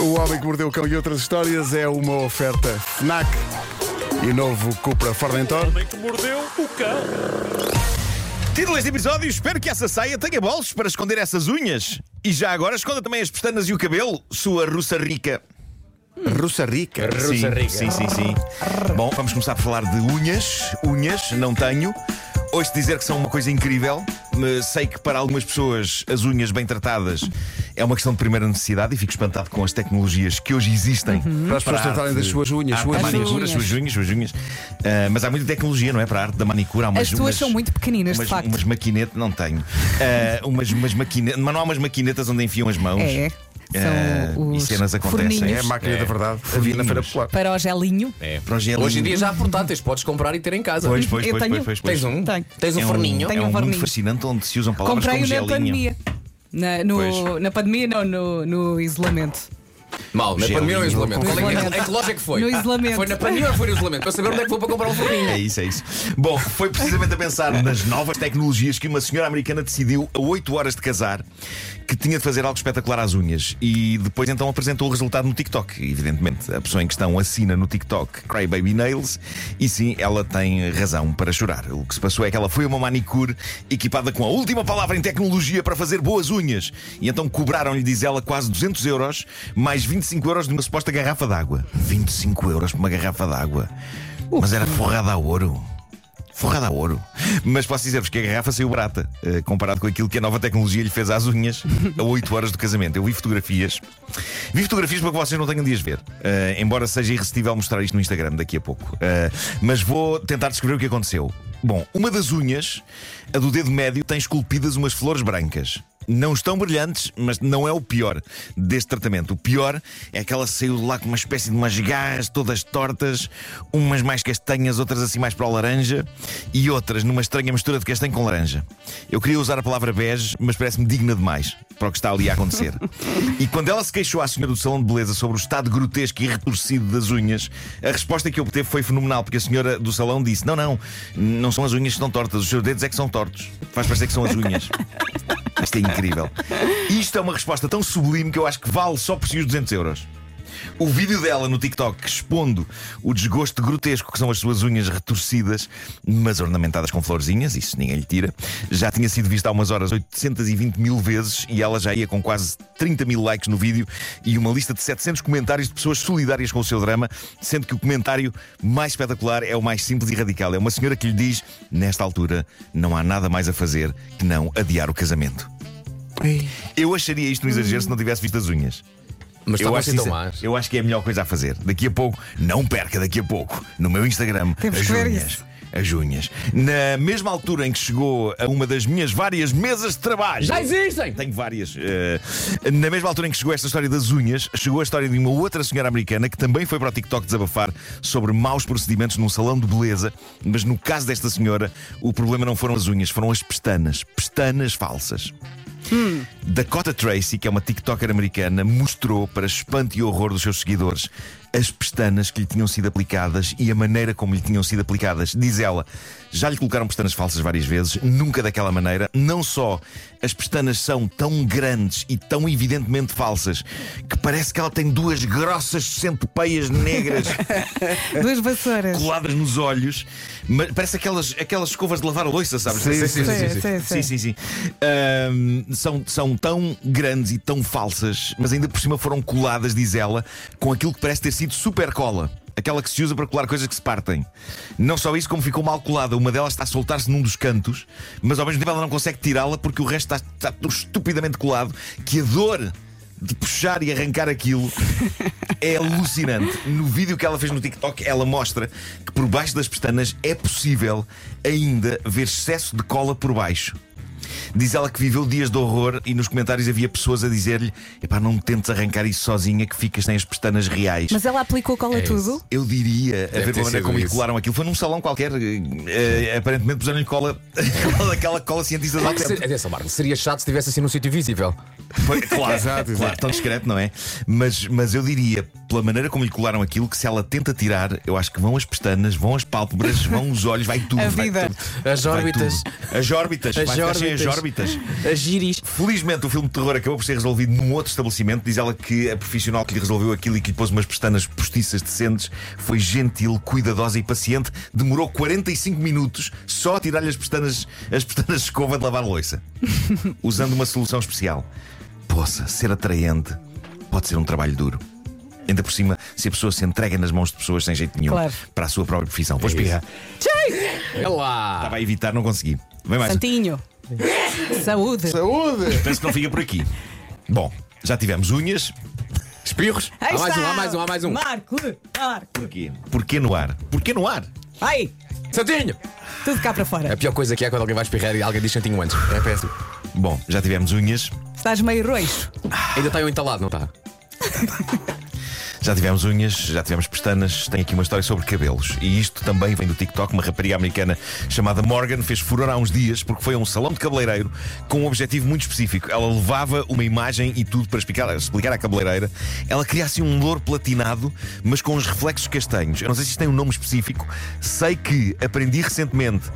O Homem que Mordeu o Cão e outras histórias é uma oferta FNAC e novo Cupra Formentor. homem que mordeu o cão. Título deste episódio: Espero que essa saia tenha bolsos para esconder essas unhas. E já agora esconda também as pestanas e o cabelo, sua russa rica. Russa Rica. sim, sim, sim, sim. Bom, vamos começar por falar de unhas. Unhas, não tenho. Ouço dizer que são uma coisa incrível. mas Sei que para algumas pessoas as unhas bem tratadas é uma questão de primeira necessidade e fico espantado com as tecnologias que hoje existem Para as pessoas a tratarem das suas unhas, a arte suas da unhas. manicura, unhas. suas unhas, suas unhas. Ah, mas há muita tecnologia, não é? Para a arte da manicura. Há umas, As tuas umas- são muito pequeninas, de umas, facto. Umas maquinetas, não tenho. Ah, umas, umas maquinetas, mas não há umas maquinetas onde enfiam as mãos. É. Ah, São e os cenas acontecem. É a máquina da verdade. Havia na Feira Popular. Para o gelinho. É. Para o gelinho. Hoje em dia já há portáteis, podes comprar e ter em casa. Pois, pois, Eu pois, tenho. pois, pois, pois. Tens um? Tenho. Tens um é forninho? Um, é um um mundo forninho. fascinante onde se usam palavras Comprei-o como na gelinho. pandemia. Na, no- na pandemia, não, no, no isolamento. Mal, na pandemia ou no isolamento? Qual é, que- isolamento. em que loja é que foi? No isolamento. Foi na pandemia ou foi no isolamento? Para saber onde é que vou para comprar um forninho. É isso, é isso. Bom, foi precisamente a pensar nas novas tecnologias que uma senhora americana decidiu, a 8 horas de casar, que tinha de fazer algo espetacular às unhas. E depois então apresentou o resultado no TikTok. Evidentemente, a pessoa em questão assina no TikTok Cry Baby Nails. E sim, ela tem razão para chorar. O que se passou é que ela foi a uma manicure equipada com a última palavra em tecnologia para fazer boas unhas. E então cobraram-lhe, diz ela, quase 200 euros, mais 25 euros de uma suposta garrafa d'água. 25 euros por uma garrafa d'água. Mas era forrada a ouro. Forrada a ouro. Mas posso dizer-vos que a garrafa saiu barata, eh, comparado com aquilo que a nova tecnologia lhe fez às unhas a 8 horas do casamento. Eu vi fotografias. Vi fotografias para que vocês não tenham de as ver. Eh, embora seja irresistível mostrar isto no Instagram daqui a pouco. Eh, mas vou tentar descrever o que aconteceu. Bom, uma das unhas, a do dedo médio, tem esculpidas umas flores brancas. Não estão brilhantes, mas não é o pior deste tratamento. O pior é que ela saiu de lá com uma espécie de umas garras todas tortas, umas mais castanhas, outras assim mais para o laranja e outras numa estranha mistura de castanho com laranja. Eu queria usar a palavra bege, mas parece-me digna demais para o que está ali a acontecer. e quando ela se queixou à senhora do salão de beleza sobre o estado grotesco e retorcido das unhas, a resposta que obteve foi fenomenal, porque a senhora do salão disse: Não, não, não são as unhas que estão tortas, os seus dedos é que são tortos. Faz parecer que são as unhas. Isto é incrível. Isto é uma resposta tão sublime que eu acho que vale só por si os 200 euros. O vídeo dela no TikTok expondo o desgosto grotesco que são as suas unhas retorcidas, mas ornamentadas com florzinhas, isso ninguém lhe tira, já tinha sido visto há umas horas 820 mil vezes e ela já ia com quase 30 mil likes no vídeo e uma lista de 700 comentários de pessoas solidárias com o seu drama, sendo que o comentário mais espetacular é o mais simples e radical. É uma senhora que lhe diz: Nesta altura, não há nada mais a fazer que não adiar o casamento. Eu acharia isto um exagero se não tivesse visto as unhas. Mas Eu acho, assim tão más. eu acho que é a melhor coisa a fazer. Daqui a pouco, não perca daqui a pouco, no meu Instagram, Temos as que ver unhas. isso. As unhas. Na mesma altura em que chegou a uma das minhas várias mesas de trabalho. Já existem! Tenho várias. eh, na mesma altura em que chegou esta história das unhas, chegou a história de uma outra senhora americana que também foi para o TikTok desabafar sobre maus procedimentos num salão de beleza. Mas no caso desta senhora, o problema não foram as unhas, foram as pestanas. Pestanas falsas. Dakota Tracy, que é uma TikToker americana, mostrou, para espanto e horror dos seus seguidores, as pestanas que lhe tinham sido aplicadas e a maneira como lhe tinham sido aplicadas. Diz ela, já lhe colocaram pestanas falsas várias vezes, nunca daquela maneira. Não só as pestanas são tão grandes e tão evidentemente falsas que parece que ela tem duas grossas centopeias negras Duas vassouras. coladas nos olhos, mas parece aquelas, aquelas escovas de lavar a louça, sabes? Sim, sim, sim, sim. sim, sim, são, são tão grandes e tão falsas, mas ainda por cima foram coladas, diz ela, com aquilo que parece ter sido super cola. Aquela que se usa para colar coisas que se partem. Não só isso, como ficou mal colada. Uma delas está a soltar-se num dos cantos, mas ao mesmo tempo ela não consegue tirá-la porque o resto está, está tão estupidamente colado que a dor de puxar e arrancar aquilo é alucinante. No vídeo que ela fez no TikTok, ela mostra que por baixo das pestanas é possível ainda ver excesso de cola por baixo. Diz ela que viveu dias de horror e nos comentários havia pessoas a dizer-lhe: Epá, não tentes arrancar isso sozinha que ficas sem as pestanas reais. Mas ela aplicou cola É tudo? Eu diria, a ver maneira como lhe isso. colaram aquilo, foi num salão qualquer. eh, aparentemente puseram-lhe cola, cola daquela cola cientista que alta ser- Atenção, Marco, seria chato se estivesse assim num sítio visível. Foi- claro, Exato, exato. claro, tão discreto, não é? Mas, mas eu diria, pela maneira como lhe colaram aquilo, que se ela tenta tirar, eu acho que vão as pestanas, vão as pálpebras, vão os olhos, vai tudo. A vai vida. tudo. As Vai órbitas. tudo. As órbitas. As vai sem as órbitas. órbitas. A giris. Felizmente o filme de terror acabou por ser resolvido num outro estabelecimento. Diz ela que a profissional que lhe resolveu aquilo e que lhe pôs umas pestanas postiças decentes foi gentil, cuidadosa e paciente. Demorou 45 minutos só a tirar-lhe as pestanas, as pestanas de escova de lavar louça. Usando uma solução especial. Poça, ser atraente pode ser um trabalho duro. Ainda por cima, se a pessoa se entrega nas mãos de pessoas sem jeito nenhum Claro. para a sua própria profissão. Vou espirrar. É lá. Estava a evitar, não consegui. Vem mais. Santinho. Saúde. Saúde! Penso que não fica por aqui. Bom, já tivemos unhas. Espirros. Aí Há mais está. um, há mais um, há mais um. Marco, Marco. Porquê? Porquê no ar? Porquê no ar? Ai, Santinho. tudo cá para fora. A pior coisa que é quando alguém vai espirrar e alguém diz Santinho antes. É péssimo. Bom, já tivemos unhas. Estás meio roixo. Ainda está eu entalado, não está? Já tivemos unhas, já tivemos pestanas, tem aqui uma história sobre cabelos. E isto também vem do TikTok. Uma rapariga americana chamada Morgan fez furor há uns dias porque foi a um salão de cabeleireiro com um objetivo muito específico. Ela levava uma imagem e tudo para explicar, explicar à cabeleireira. Ela queria assim um louro platinado, mas com uns reflexos castanhos. Eu não sei se isto tem um nome específico. Sei que aprendi recentemente,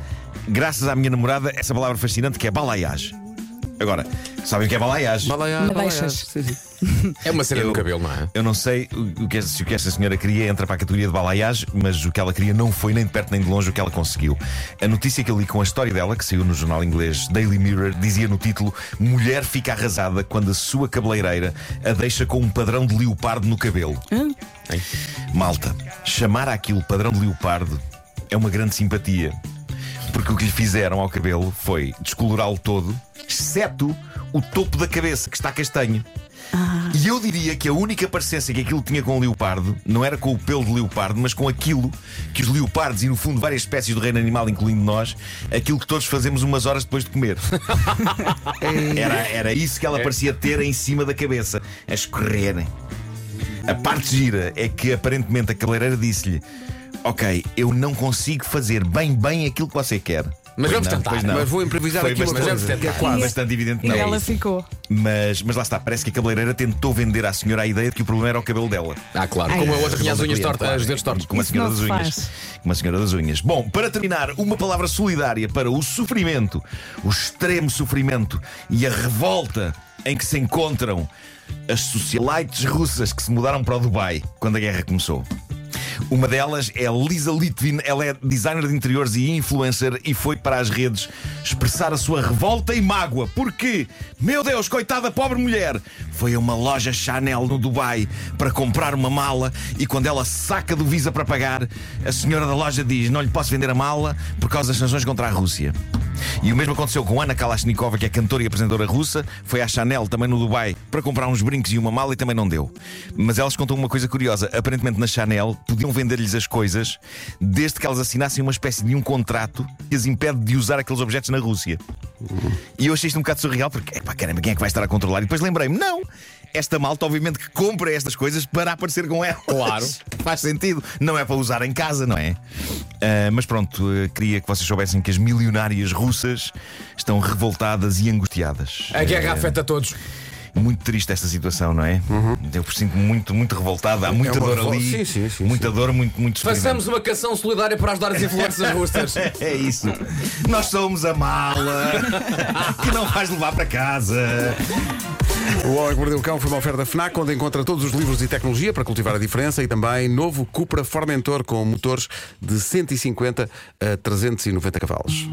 graças à minha namorada, essa palavra fascinante que é balayage. Agora, sabem o que é balayage? Madeixas. É uma cena Eu- no cabelo, não é? Eu não sei o o que, se o que esta senhora queria entra para a categoria de balayage, mas o que ela queria não foi nem de perto nem de longe o que ela conseguiu. A notícia que eu li com a história dela, que saiu no jornal inglês Daily Mirror, dizia no título: Mulher fica arrasada quando a sua cabeleireira a deixa com um padrão de leopardo no cabelo. Hein? Malta, chamar aquilo padrão de leopardo é uma grande simpatia. Porque o que lhe fizeram ao cabelo foi descolorá-lo todo, exceto o topo da cabeça, que está castanho. E eu diria que a única parecência que aquilo tinha com o leopardo não era com o pelo de leopardo, mas com aquilo que os leopardos e, no fundo, várias espécies do reino animal, incluindo nós, aquilo que todos fazemos umas horas depois de comer. era, era isso que ela parecia ter em cima da cabeça, a escorrerem. A parte gira é que aparentemente a cabeleireira disse-lhe: Ok, eu não consigo fazer bem bem aquilo que você quer. Mas vamos não, tentar. pois não. Mas vou improvisar Foi aqui uma bastante- coisa. que é Foi bastante evidente E não. ela ficou. Mas, mas lá está, parece que a cabeleireira tentou vender à senhora a ideia de que o problema era o cabelo dela. Ah, claro. Ai, Como a outra tinha as unhas tortas, claro. os dedos tortos. Como a senhora não das unhas. faz. Como a senhora das unhas. Bom, para terminar, uma palavra solidária para o sofrimento, o extremo sofrimento e a revolta em que se encontram as socialites russas que se mudaram para o Dubai quando a guerra começou. Uma delas é Lisa Litvin, ela é designer de interiores e influencer e foi para as redes expressar a sua revolta e mágoa. Porque, meu Deus, coitada pobre mulher, foi a uma loja Chanel no Dubai para comprar uma mala e quando ela saca do Visa para pagar, a senhora da loja diz: Não lhe posso vender a mala por causa das sanções contra a Rússia. E o mesmo aconteceu com Ana Kalashnikova, que é cantora e apresentadora russa, foi à Chanel, também no Dubai, para comprar uns brincos e uma mala e também não deu. Mas elas contam uma coisa curiosa: aparentemente na Chanel podiam vender-lhes as coisas desde que elas assinassem uma espécie de um contrato que as impede de usar aqueles objetos na Rússia. E eu achei isto um bocado surreal porque, epá, caramba, quem é que vai estar a controlar? E depois lembrei-me: não! Esta malta, obviamente, que compra estas coisas para aparecer com elas. Claro. Faz sentido. Não é para usar em casa, não é? Ah, mas pronto, eh, queria que vocês soubessem que as milionárias russas estão revoltadas e angustiadas. A guerra Eh, afeta todos. muito triste esta situação, não é? Eu sinto muito, muito revoltada. Há muita É dor revol- ali. Sim, sim, sim, muita dor, muito, muito. Façamos uma canção solidária para ajudar as influências russas. É isso. Nós somos a mala que não vais levar para casa. O Homem que Mordeu o Cão foi uma oferta FNAC, onde encontra todos os livros e tecnologia para cultivar a diferença e também novo Cupra Formentor com motores de 150 a 390 cavalos.